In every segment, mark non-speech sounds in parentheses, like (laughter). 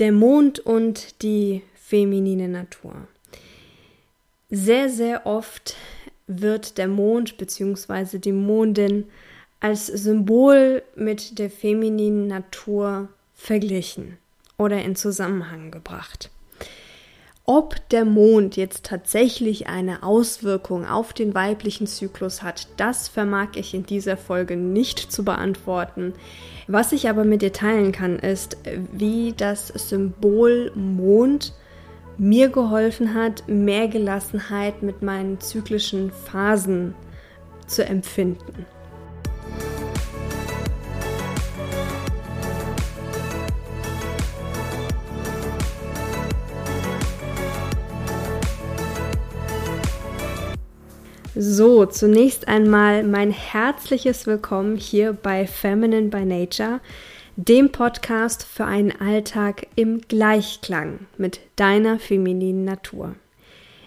Der Mond und die feminine Natur. Sehr, sehr oft wird der Mond bzw. die Mondin als Symbol mit der femininen Natur verglichen oder in Zusammenhang gebracht. Ob der Mond jetzt tatsächlich eine Auswirkung auf den weiblichen Zyklus hat, das vermag ich in dieser Folge nicht zu beantworten. Was ich aber mit dir teilen kann, ist, wie das Symbol Mond mir geholfen hat, mehr Gelassenheit mit meinen zyklischen Phasen zu empfinden. So, zunächst einmal mein herzliches Willkommen hier bei Feminine by Nature, dem Podcast für einen Alltag im Gleichklang mit deiner femininen Natur.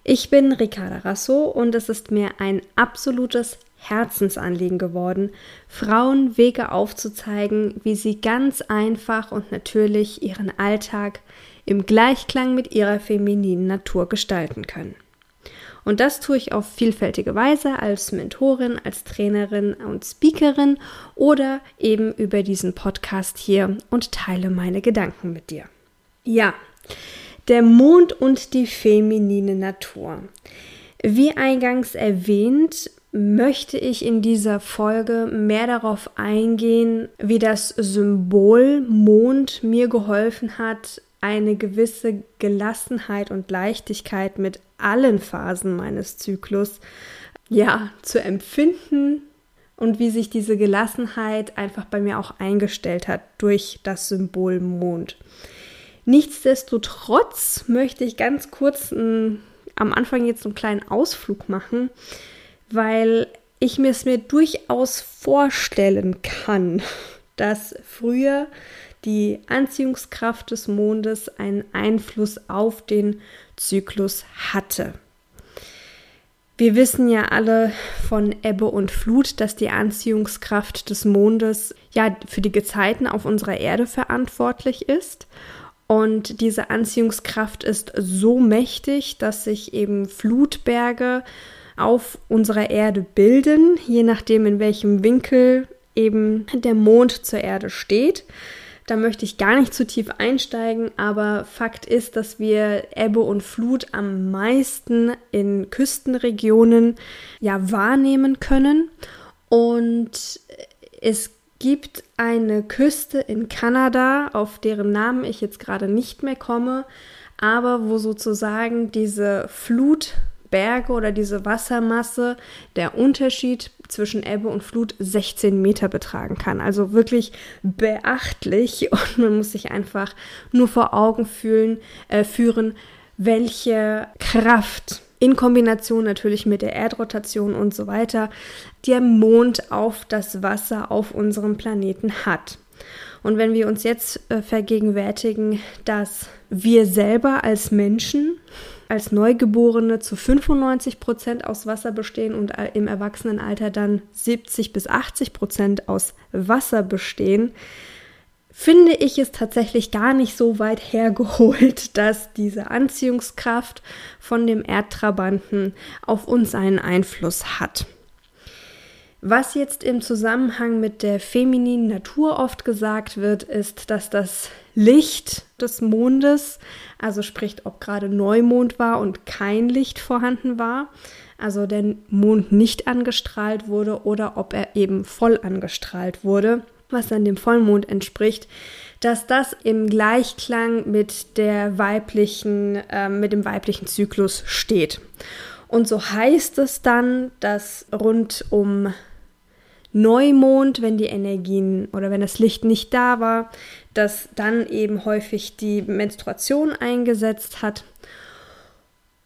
Ich bin Ricarda Rasso und es ist mir ein absolutes Herzensanliegen geworden, Frauen Wege aufzuzeigen, wie sie ganz einfach und natürlich ihren Alltag im Gleichklang mit ihrer femininen Natur gestalten können. Und das tue ich auf vielfältige Weise als Mentorin, als Trainerin und Speakerin oder eben über diesen Podcast hier und teile meine Gedanken mit dir. Ja, der Mond und die feminine Natur. Wie eingangs erwähnt, möchte ich in dieser Folge mehr darauf eingehen, wie das Symbol Mond mir geholfen hat, eine gewisse Gelassenheit und Leichtigkeit mit allen Phasen meines Zyklus ja zu empfinden und wie sich diese Gelassenheit einfach bei mir auch eingestellt hat durch das Symbol Mond. Nichtsdestotrotz möchte ich ganz kurz ein, am Anfang jetzt einen kleinen Ausflug machen, weil ich mir es mir durchaus vorstellen kann, dass früher die Anziehungskraft des Mondes einen Einfluss auf den Zyklus hatte. Wir wissen ja alle von Ebbe und Flut, dass die Anziehungskraft des Mondes ja für die Gezeiten auf unserer Erde verantwortlich ist. Und diese Anziehungskraft ist so mächtig, dass sich eben Flutberge auf unserer Erde bilden, je nachdem in welchem Winkel eben der Mond zur Erde steht. Da möchte ich gar nicht zu tief einsteigen, aber Fakt ist, dass wir Ebbe und Flut am meisten in Küstenregionen ja wahrnehmen können. Und es gibt eine Küste in Kanada, auf deren Namen ich jetzt gerade nicht mehr komme, aber wo sozusagen diese Flut Berge oder diese Wassermasse der Unterschied zwischen Ebbe und Flut 16 Meter betragen kann. Also wirklich beachtlich (laughs) und man muss sich einfach nur vor Augen fühlen, äh, führen, welche Kraft in Kombination natürlich mit der Erdrotation und so weiter der Mond auf das Wasser auf unserem Planeten hat. Und wenn wir uns jetzt äh, vergegenwärtigen, dass wir selber als Menschen als Neugeborene zu 95 Prozent aus Wasser bestehen und im Erwachsenenalter dann 70 bis 80 Prozent aus Wasser bestehen, finde ich es tatsächlich gar nicht so weit hergeholt, (laughs) dass diese Anziehungskraft von dem Erdtrabanten auf uns einen Einfluss hat. Was jetzt im Zusammenhang mit der femininen Natur oft gesagt wird, ist, dass das Licht des Mondes, also spricht, ob gerade Neumond war und kein Licht vorhanden war, also der Mond nicht angestrahlt wurde oder ob er eben voll angestrahlt wurde, was dann dem Vollmond entspricht, dass das im Gleichklang mit der weiblichen, äh, mit dem weiblichen Zyklus steht. Und so heißt es dann, dass rund um Neumond, wenn die Energien oder wenn das Licht nicht da war, dass dann eben häufig die Menstruation eingesetzt hat.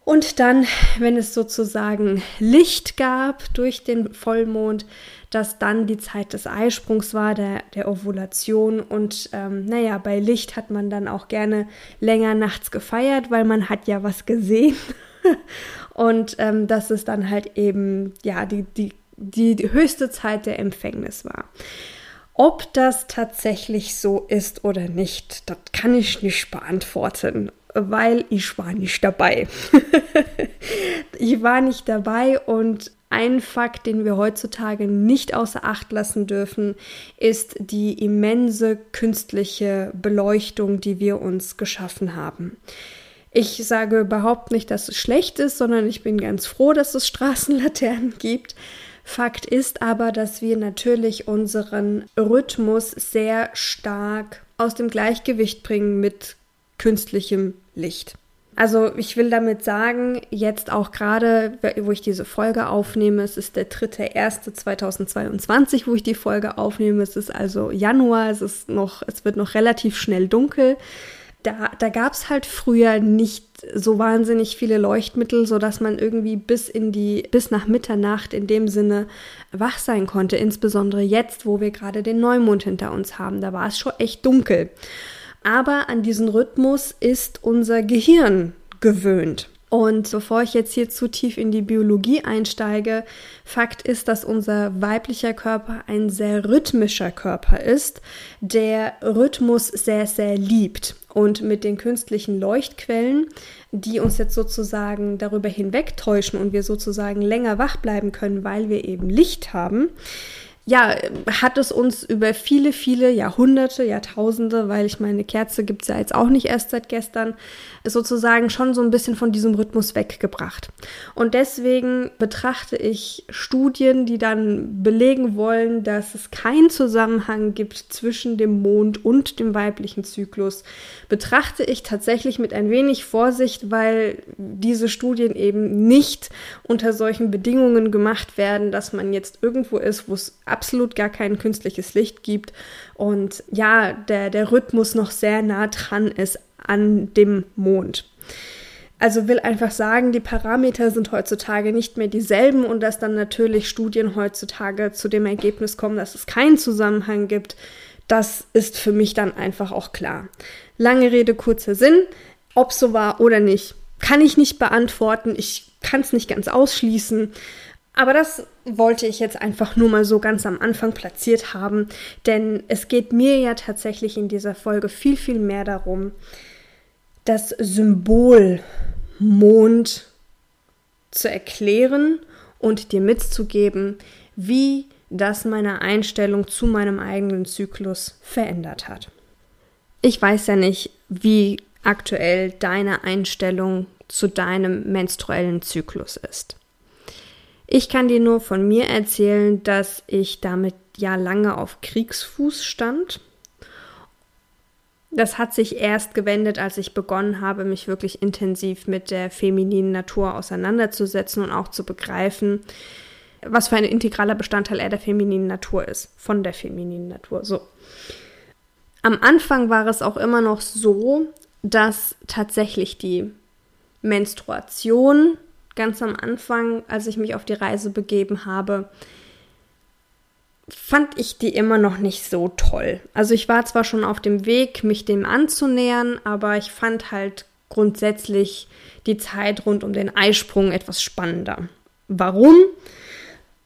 Und dann, wenn es sozusagen Licht gab durch den Vollmond, dass dann die Zeit des Eisprungs war, der, der Ovulation. Und ähm, naja, bei Licht hat man dann auch gerne länger nachts gefeiert, weil man hat ja was gesehen. (laughs) Und ähm, das ist dann halt eben, ja, die die, die höchste Zeit der Empfängnis war. Ob das tatsächlich so ist oder nicht, das kann ich nicht beantworten, weil ich war nicht dabei. (laughs) ich war nicht dabei und ein Fakt, den wir heutzutage nicht außer Acht lassen dürfen, ist die immense künstliche Beleuchtung, die wir uns geschaffen haben. Ich sage überhaupt nicht, dass es schlecht ist, sondern ich bin ganz froh, dass es Straßenlaternen gibt. Fakt ist aber, dass wir natürlich unseren Rhythmus sehr stark aus dem Gleichgewicht bringen mit künstlichem Licht. Also ich will damit sagen, jetzt auch gerade, wo ich diese Folge aufnehme, es ist der 3.1.2022, wo ich die Folge aufnehme. Es ist also Januar, es ist noch, es wird noch relativ schnell dunkel. Da, da gab es halt früher nicht so wahnsinnig viele Leuchtmittel, sodass man irgendwie bis in die, bis nach Mitternacht in dem Sinne wach sein konnte. Insbesondere jetzt, wo wir gerade den Neumond hinter uns haben. Da war es schon echt dunkel. Aber an diesen Rhythmus ist unser Gehirn gewöhnt. Und bevor ich jetzt hier zu tief in die Biologie einsteige, Fakt ist, dass unser weiblicher Körper ein sehr rhythmischer Körper ist, der Rhythmus sehr, sehr liebt. Und mit den künstlichen Leuchtquellen, die uns jetzt sozusagen darüber hinwegtäuschen und wir sozusagen länger wach bleiben können, weil wir eben Licht haben, ja, hat es uns über viele, viele Jahrhunderte, Jahrtausende, weil ich meine, Kerze gibt es ja jetzt auch nicht erst seit gestern, sozusagen schon so ein bisschen von diesem Rhythmus weggebracht. Und deswegen betrachte ich Studien, die dann belegen wollen, dass es keinen Zusammenhang gibt zwischen dem Mond und dem weiblichen Zyklus, betrachte ich tatsächlich mit ein wenig Vorsicht, weil diese Studien eben nicht unter solchen Bedingungen gemacht werden, dass man jetzt irgendwo ist, wo es absolut gar kein künstliches Licht gibt und ja, der, der Rhythmus noch sehr nah dran ist an dem Mond. Also will einfach sagen, die Parameter sind heutzutage nicht mehr dieselben und dass dann natürlich Studien heutzutage zu dem Ergebnis kommen, dass es keinen Zusammenhang gibt, das ist für mich dann einfach auch klar. Lange Rede, kurzer Sinn. Ob so war oder nicht, kann ich nicht beantworten. Ich kann es nicht ganz ausschließen. Aber das wollte ich jetzt einfach nur mal so ganz am Anfang platziert haben, denn es geht mir ja tatsächlich in dieser Folge viel, viel mehr darum, das Symbol Mond zu erklären und dir mitzugeben, wie das meine Einstellung zu meinem eigenen Zyklus verändert hat. Ich weiß ja nicht, wie aktuell deine Einstellung zu deinem menstruellen Zyklus ist. Ich kann dir nur von mir erzählen, dass ich damit ja lange auf Kriegsfuß stand. Das hat sich erst gewendet, als ich begonnen habe, mich wirklich intensiv mit der femininen Natur auseinanderzusetzen und auch zu begreifen, was für ein integraler Bestandteil er der femininen Natur ist, von der femininen Natur. So. Am Anfang war es auch immer noch so, dass tatsächlich die Menstruation ganz am Anfang, als ich mich auf die Reise begeben habe, fand ich die immer noch nicht so toll. Also ich war zwar schon auf dem Weg, mich dem anzunähern, aber ich fand halt grundsätzlich die Zeit rund um den Eisprung etwas spannender. Warum?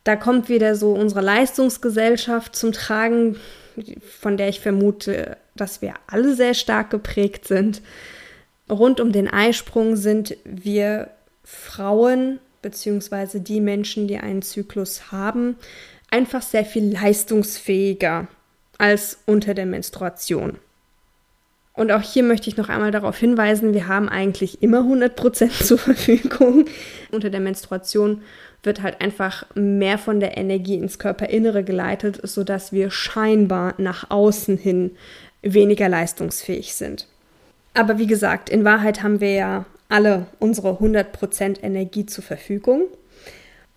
Da kommt wieder so unsere Leistungsgesellschaft zum Tragen, von der ich vermute, dass wir alle sehr stark geprägt sind. Rund um den Eisprung sind wir Frauen bzw. die Menschen, die einen Zyklus haben, einfach sehr viel leistungsfähiger als unter der Menstruation. Und auch hier möchte ich noch einmal darauf hinweisen, wir haben eigentlich immer 100% zur Verfügung. Unter der Menstruation wird halt einfach mehr von der Energie ins Körperinnere geleitet, sodass wir scheinbar nach außen hin weniger leistungsfähig sind. Aber wie gesagt, in Wahrheit haben wir ja alle unsere 100% Energie zur Verfügung.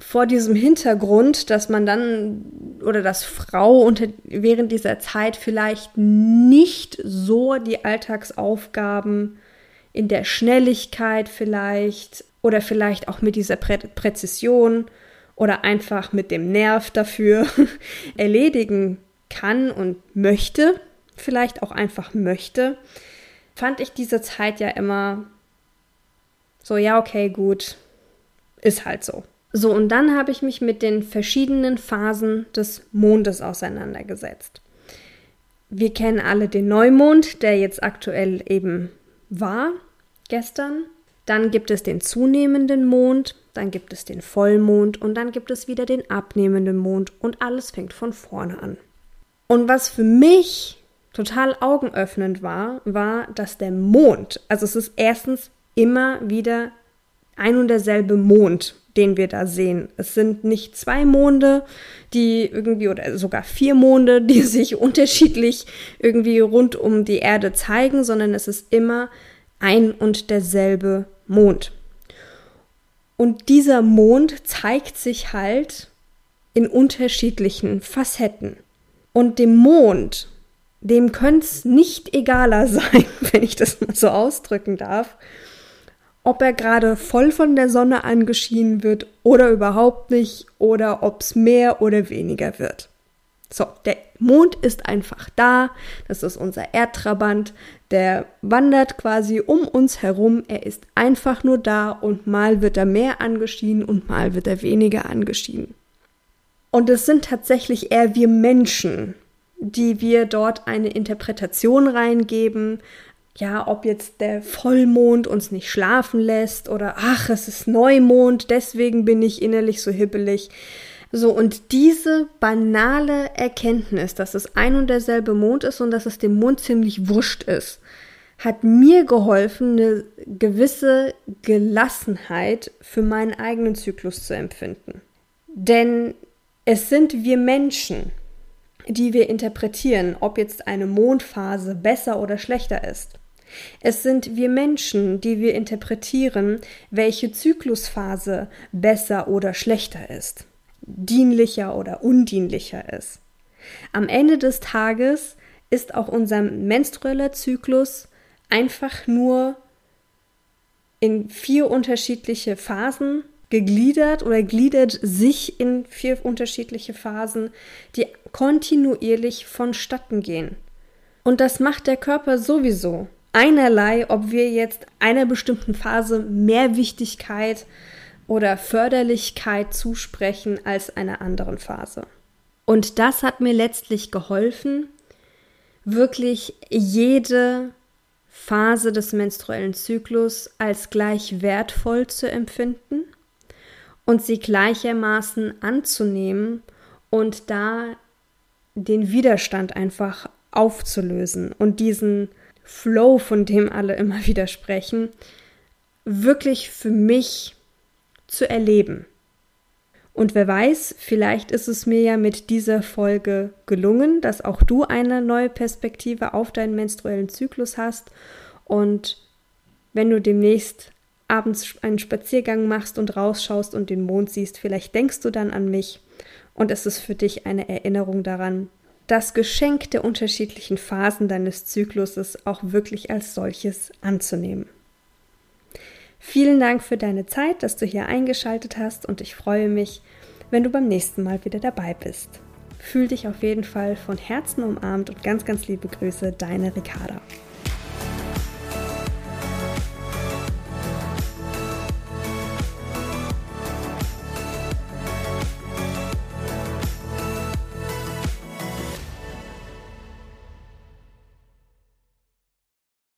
Vor diesem Hintergrund, dass man dann oder dass Frau unter, während dieser Zeit vielleicht nicht so die Alltagsaufgaben in der Schnelligkeit vielleicht oder vielleicht auch mit dieser Prä Präzision oder einfach mit dem Nerv dafür (laughs) erledigen kann und möchte, vielleicht auch einfach möchte, fand ich diese Zeit ja immer so, ja, okay, gut, ist halt so. So, und dann habe ich mich mit den verschiedenen Phasen des Mondes auseinandergesetzt. wir kennen alle den Neumond, der jetzt aktuell eben war, gestern. Dann gibt es den zunehmenden Mond, dann gibt es den Vollmond und dann gibt es wieder den abnehmenden Mond und alles fängt von vorne an. Und was für mich total augenöffnend war, war, dass der Mond, also es ist erstens immer wieder ein und derselbe Mond, den wir da sehen. Es sind nicht zwei Monde, die irgendwie oder sogar vier Monde, (laughs) die sich unterschiedlich irgendwie rund um die Erde zeigen, sondern es ist immer ein und derselbe Mond. Und dieser Mond zeigt sich halt in unterschiedlichen Facetten. Und dem Mond, dem könnte es nicht egaler (laughs) sein, wenn ich das mal so ausdrücken darf, ob er gerade voll von der Sonne angeschienen wird oder überhaupt nicht oder ob es mehr oder weniger wird. So, der Mond ist einfach da, das ist unser Erdtrabant, der wandert quasi um uns herum, er ist einfach nur da und mal wird er mehr angeschienen und mal wird er weniger angeschienen. Und es sind tatsächlich eher wir Menschen, die wir dort eine Interpretation reingeben, ja, ob jetzt der Vollmond uns nicht schlafen lässt oder ach, es ist Neumond, deswegen bin ich innerlich so hibbelig. So, und diese banale Erkenntnis, dass es ein und derselbe Mond ist und dass es dem Mond ziemlich wurscht ist, hat mir geholfen, eine gewisse Gelassenheit für meinen eigenen Zyklus zu empfinden. Denn es sind wir Menschen, die wir interpretieren, ob jetzt eine Mondphase besser oder schlechter ist. Es sind wir Menschen, die wir interpretieren, welche Zyklusphase besser oder schlechter ist, dienlicher oder undienlicher ist. Am Ende des Tages ist auch unser menstrueller Zyklus einfach nur in vier unterschiedliche Phasen gegliedert oder gliedert sich in vier unterschiedliche Phasen, die kontinuierlich vonstatten gehen. Und das macht der Körper sowieso einerlei, ob wir jetzt einer bestimmten Phase mehr Wichtigkeit oder Förderlichkeit zusprechen als einer anderen Phase. Und das hat mir letztlich geholfen, wirklich jede Phase des menstruellen Zyklus als gleich wertvoll zu empfinden und sie gleichermaßen anzunehmen und da den Widerstand einfach aufzulösen und diesen Flow, von dem alle immer (laughs) wieder sprechen, wirklich für mich zu erleben. Und wer weiß, vielleicht ist es mir ja mit dieser Folge gelungen, dass auch du eine neue Perspektive auf deinen menstruellen Zyklus hast. Und wenn du demnächst abends einen Spaziergang machst und rausschaust und den Mond siehst, vielleicht denkst du dann an mich und es ist für dich eine Erinnerung daran, das Geschenk der unterschiedlichen Phasen deines Zykluses auch wirklich als solches anzunehmen. Vielen Dank für deine Zeit, dass du hier eingeschaltet hast und ich freue mich, wenn du beim nächsten Mal wieder dabei bist. Fühl dich auf jeden Fall von Herzen umarmt und ganz, ganz liebe Grüße, deine Ricarda.